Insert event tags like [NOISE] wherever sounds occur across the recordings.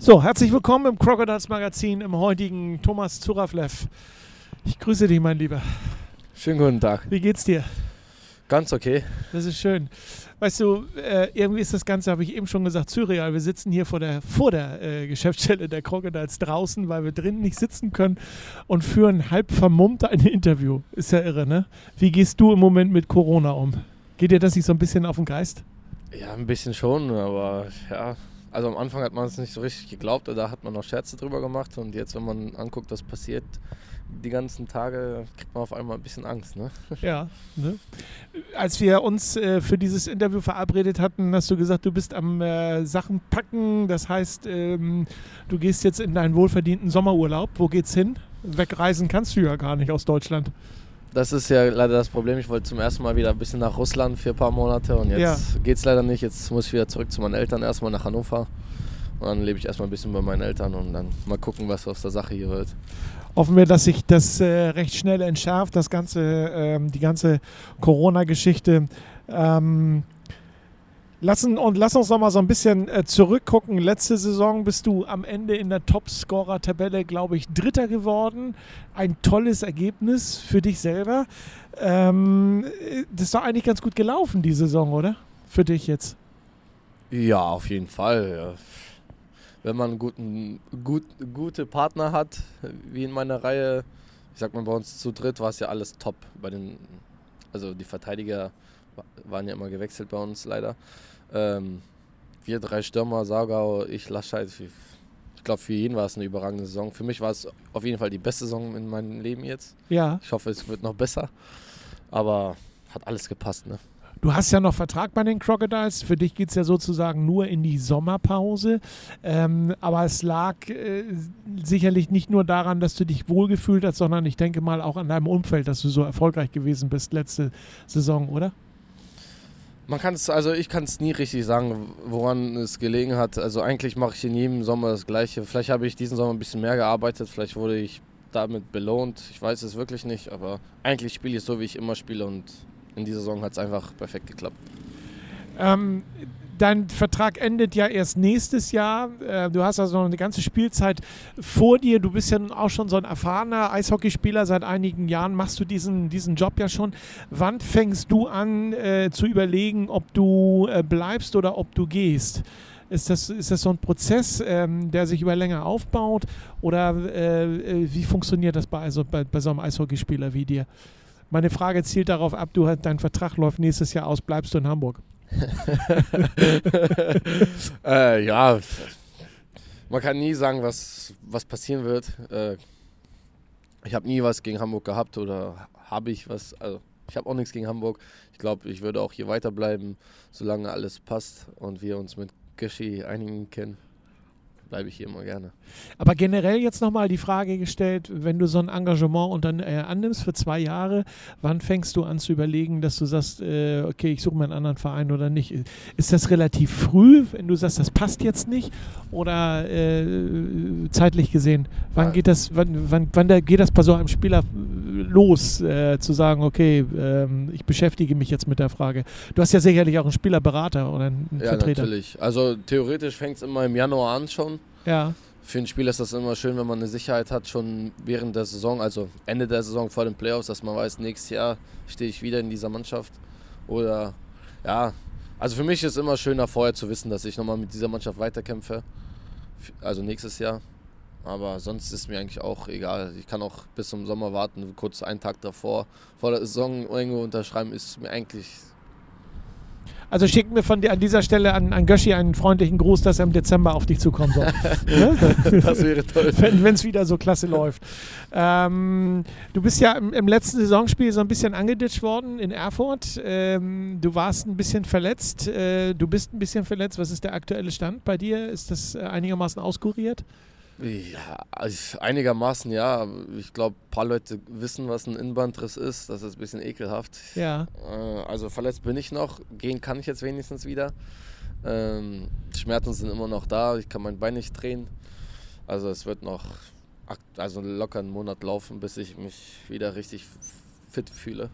So, herzlich willkommen im Crocodiles Magazin im heutigen Thomas Zuraflev. Ich grüße dich, mein Lieber. Schönen guten Tag. Wie geht's dir? Ganz okay. Das ist schön. Weißt du, äh, irgendwie ist das Ganze, habe ich eben schon gesagt, surreal. Wir sitzen hier vor der, vor der äh, Geschäftsstelle der Crocodiles draußen, weil wir drinnen nicht sitzen können und führen halb vermummt ein Interview. Ist ja irre, ne? Wie gehst du im Moment mit Corona um? Geht dir das nicht so ein bisschen auf den Geist? Ja, ein bisschen schon, aber ja. Also am Anfang hat man es nicht so richtig geglaubt, da hat man noch Scherze drüber gemacht und jetzt, wenn man anguckt, was passiert, die ganzen Tage kriegt man auf einmal ein bisschen Angst, ne? [LAUGHS] Ja. Ne? Als wir uns äh, für dieses Interview verabredet hatten, hast du gesagt, du bist am äh, Sachen packen. Das heißt, ähm, du gehst jetzt in deinen wohlverdienten Sommerurlaub. Wo geht's hin? Wegreisen kannst du ja gar nicht aus Deutschland. Das ist ja leider das Problem. Ich wollte zum ersten Mal wieder ein bisschen nach Russland für ein paar Monate und jetzt Ja. geht's leider nicht. Jetzt muss ich wieder zurück zu meinen Eltern, erstmal nach Hannover. Und dann lebe ich erstmal ein bisschen bei meinen Eltern und dann mal gucken, was aus der Sache hier wird. Hoffen wir, dass sich das äh, recht schnell entschärft, das ganze, ähm, die ganze Corona-Geschichte. Ähm, lassen, und lass uns noch mal so ein bisschen äh, zurückgucken. Letzte Saison bist du am Ende in der Topscorer-Tabelle, glaube ich, Dritter geworden. Ein tolles Ergebnis für dich selber. Ähm, äh, das ist doch eigentlich ganz gut gelaufen, die Saison, oder? Für dich jetzt. Ja, auf jeden Fall. Wenn man guten, gut, gute Partner hat, wie in meiner Reihe, ich sag mal, bei uns zu dritt war es ja alles top. Bei den, also die Verteidiger waren ja immer gewechselt bei uns leider. Ähm, wir drei Stürmer, Saugau, ich, Laschheit. Ich ich glaube, für jeden war es eine überragende Saison. Für mich war es auf jeden Fall die beste Saison in meinem Leben jetzt. Ja. Ich hoffe, es wird noch besser. Aber hat alles gepasst, ne? Du hast ja noch Vertrag bei den Crocodiles. Für dich geht es ja sozusagen nur in die Sommerpause. Ähm, aber es lag äh, sicherlich nicht nur daran, dass du dich wohlgefühlt hast, sondern ich denke mal auch an deinem Umfeld, dass du so erfolgreich gewesen bist letzte Saison, oder? Man kann es, also ich kann es nie richtig sagen, woran es gelegen hat. Also eigentlich mache ich in jedem Sommer das Gleiche. Vielleicht habe ich diesen Sommer ein bisschen mehr gearbeitet, vielleicht wurde ich damit belohnt. Ich weiß es wirklich nicht, aber eigentlich spiele ich so, wie ich immer spiele und in dieser Saison hat es einfach perfekt geklappt. Ähm, dein Vertrag endet ja erst nächstes Jahr. Äh, du hast also noch eine ganze Spielzeit vor dir. Du bist ja nun auch schon so ein erfahrener Eishockeyspieler. Seit einigen Jahren machst du diesen, diesen Job ja schon. Wann fängst du an äh, zu überlegen, ob du äh, bleibst oder ob du gehst? Ist das, ist das so ein Prozess, ähm, der sich über länger aufbaut? Oder äh, äh, wie funktioniert das bei, also bei, bei so einem Eishockeyspieler wie dir? Meine Frage zielt darauf ab, du, dein Vertrag läuft nächstes Jahr aus, bleibst du in Hamburg? [LAUGHS] äh, ja, man kann nie sagen, was, was passieren wird. Äh, ich habe nie was gegen Hamburg gehabt oder habe ich was. Also ich habe auch nichts gegen Hamburg. Ich glaube, ich würde auch hier weiterbleiben, solange alles passt und wir uns mit Geschi einigen können. Bleibe ich hier immer gerne. Aber generell jetzt nochmal die Frage gestellt, wenn du so ein Engagement und dann äh, annimmst für zwei Jahre, wann fängst du an zu überlegen, dass du sagst, äh, okay, ich suche mir einen anderen Verein oder nicht? Ist das relativ früh, wenn du sagst, das passt jetzt nicht? Oder äh, zeitlich gesehen, wann Ja. geht das, wann, wann, wann da geht das bei so einem Spieler los, äh, zu sagen, okay, ähm, ich beschäftige mich jetzt mit der Frage? Du hast ja sicherlich auch einen Spielerberater oder einen Ja, Vertreter. natürlich. Also theoretisch fängt es immer im Januar an schon. Ja. Für einen Spieler ist das immer schön, wenn man eine Sicherheit hat, schon während der Saison, also Ende der Saison vor den Playoffs, dass man weiß, nächstes Jahr stehe ich wieder in dieser Mannschaft. Oder ja, also für mich ist immer schöner vorher zu wissen, dass ich nochmal mit dieser Mannschaft weiterkämpfe. Also nächstes Jahr. Aber sonst ist mir eigentlich auch egal. Ich kann auch bis zum Sommer warten, kurz einen Tag davor, vor der Saison irgendwo unterschreiben, ist mir eigentlich Also schick mir von dir an dieser Stelle an, an Göschi einen freundlichen Gruß, dass er im Dezember auf dich zukommen soll. [LAUGHS] das wäre toll. Wenn es wieder so klasse läuft. Ähm, du bist ja im, im, letzten Saisonspiel so ein bisschen angeditscht worden in Erfurt. Ähm, du warst ein bisschen verletzt. Äh, du bist ein bisschen verletzt. Was ist der aktuelle Stand bei dir? Ist das äh, einigermaßen auskuriert? Ja, also einigermaßen ja. Ich glaube, ein paar Leute wissen, was ein Innenbandriss ist. Das ist ein bisschen ekelhaft. Ja. Äh, also verletzt bin ich noch. Gehen kann ich jetzt wenigstens wieder. Ähm, Schmerzen sind immer noch da. Ich kann mein Bein nicht drehen. Also es wird noch also locker einen Monat laufen, bis ich mich wieder richtig fit fühle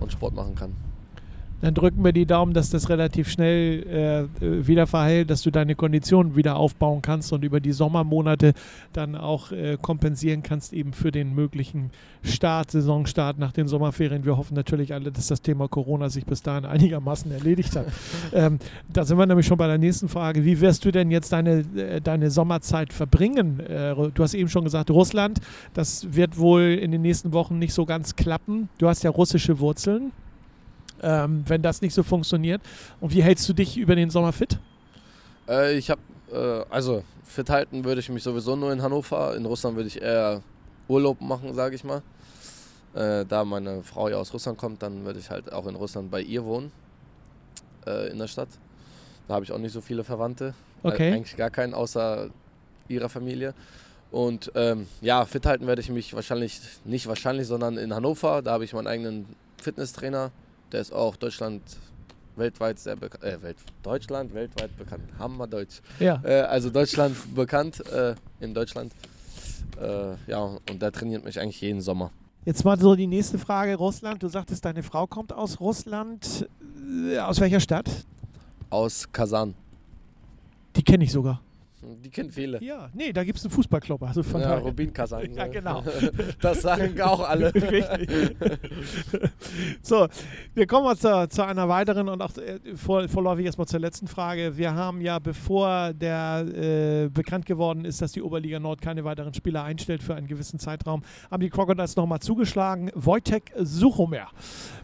und Sport machen kann. Dann drücken wir die Daumen, dass das relativ schnell äh, wieder verheilt, dass du deine Kondition wieder aufbauen kannst und über die Sommermonate dann auch äh, kompensieren kannst, eben für den möglichen Start, Saisonstart nach den Sommerferien. Wir hoffen natürlich alle, dass das Thema Corona sich bis dahin einigermaßen erledigt hat. [LAUGHS] ähm, da sind wir nämlich schon bei der nächsten Frage. Wie wirst du denn jetzt deine, äh, deine Sommerzeit verbringen? Äh, du hast eben schon gesagt, Russland, das wird wohl in den nächsten Wochen nicht so ganz klappen. Du hast ja russische Wurzeln ähm, wenn das nicht so funktioniert. Und wie hältst du dich über den Sommer fit? Äh, ich habe, äh, also fit halten würde ich mich sowieso nur in Hannover. In Russland würde ich eher Urlaub machen, sage ich mal. Äh, da meine Frau ja aus Russland kommt, dann würde ich halt auch in Russland bei ihr wohnen, äh, in der Stadt. Da habe ich auch nicht so viele Verwandte. Okay. Eigentlich gar keinen, außer ihrer Familie. Und ähm, ja, fit halten werde ich mich wahrscheinlich, nicht wahrscheinlich, sondern in Hannover. Da habe ich meinen eigenen Fitnesstrainer, der ist auch Deutschland weltweit sehr bekannt. Äh, Welt, Deutschland weltweit bekannt. Hammerdeutsch. Ja. Äh, also Deutschland [LAUGHS] bekannt äh, in Deutschland. Äh, ja, und der trainiert mich eigentlich jeden Sommer. Jetzt mal so die nächste Frage: Russland. Du sagtest, deine Frau kommt aus Russland. Äh, aus welcher Stadt? Aus Kasan. Die kenne ich sogar. Die kennt viele. Ja, nee, da gibt es einen Fußballclub. Also von ja, Rubin Kasan. [LAUGHS] ja, genau. [LAUGHS] Das sagen auch alle. [LAUGHS] So, wir kommen mal zu, zu einer weiteren und auch äh, vor, vorläufig erstmal zur letzten Frage. Wir haben ja, bevor der äh, bekannt geworden ist, dass die Oberliga Nord keine weiteren Spieler einstellt für einen gewissen Zeitraum, haben die Crocodiles nochmal zugeschlagen. Wojtek Suchomer.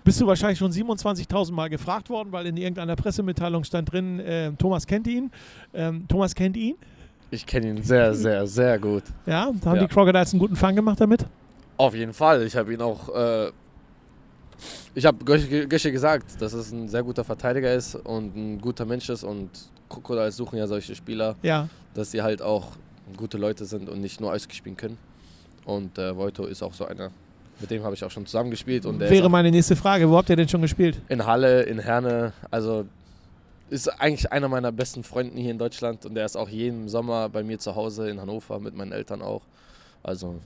Bist du wahrscheinlich schon 27.000 Mal gefragt worden, weil in irgendeiner Pressemitteilung stand drin, äh, Thomas kennt ihn. Ähm, Thomas kennt ihn. Ich kenne ihn sehr, [LAUGHS] sehr, sehr gut. Ja, haben ja. die Crocodiles einen guten Fang gemacht damit? Auf jeden Fall. Ich habe ihn auch. Äh, ich habe Gösche gesagt, dass es ein sehr guter Verteidiger ist und ein guter Mensch ist und Crocodiles suchen ja solche Spieler, ja. dass sie halt auch gute Leute sind und nicht nur Eishockey spielen können. Und äh, Voito ist auch so einer. Mit dem habe ich auch schon zusammengespielt. Und Wäre meine nächste Frage. Wo habt ihr denn schon gespielt? In Halle, in Herne. Also ist eigentlich einer meiner besten Freunde hier in Deutschland und der ist auch jeden Sommer bei mir zu Hause in Hannover mit meinen Eltern auch. Also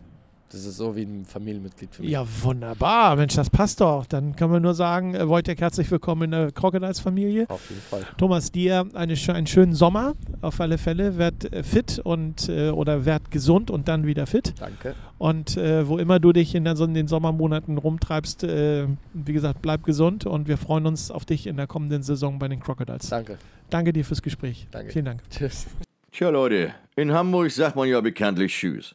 das ist so wie ein Familienmitglied für mich. Ja, wunderbar. Mensch, das passt doch. Dann können wir nur sagen, äh, Wojtek, herzlich willkommen in der Crocodiles-Familie. Auf jeden Fall. Thomas, dir eine, einen schönen Sommer auf alle Fälle. Werd äh, fit und äh, oder werd gesund und dann wieder fit. Danke. Und äh, wo immer du dich in, der, in den Sommermonaten rumtreibst, äh, wie gesagt, bleib gesund und wir freuen uns auf dich in der kommenden Saison bei den Crocodiles. Danke. Danke dir fürs Gespräch. Danke. Vielen Dank. Tschüss. Tja, Leute, in Hamburg sagt man ja bekanntlich Tschüss.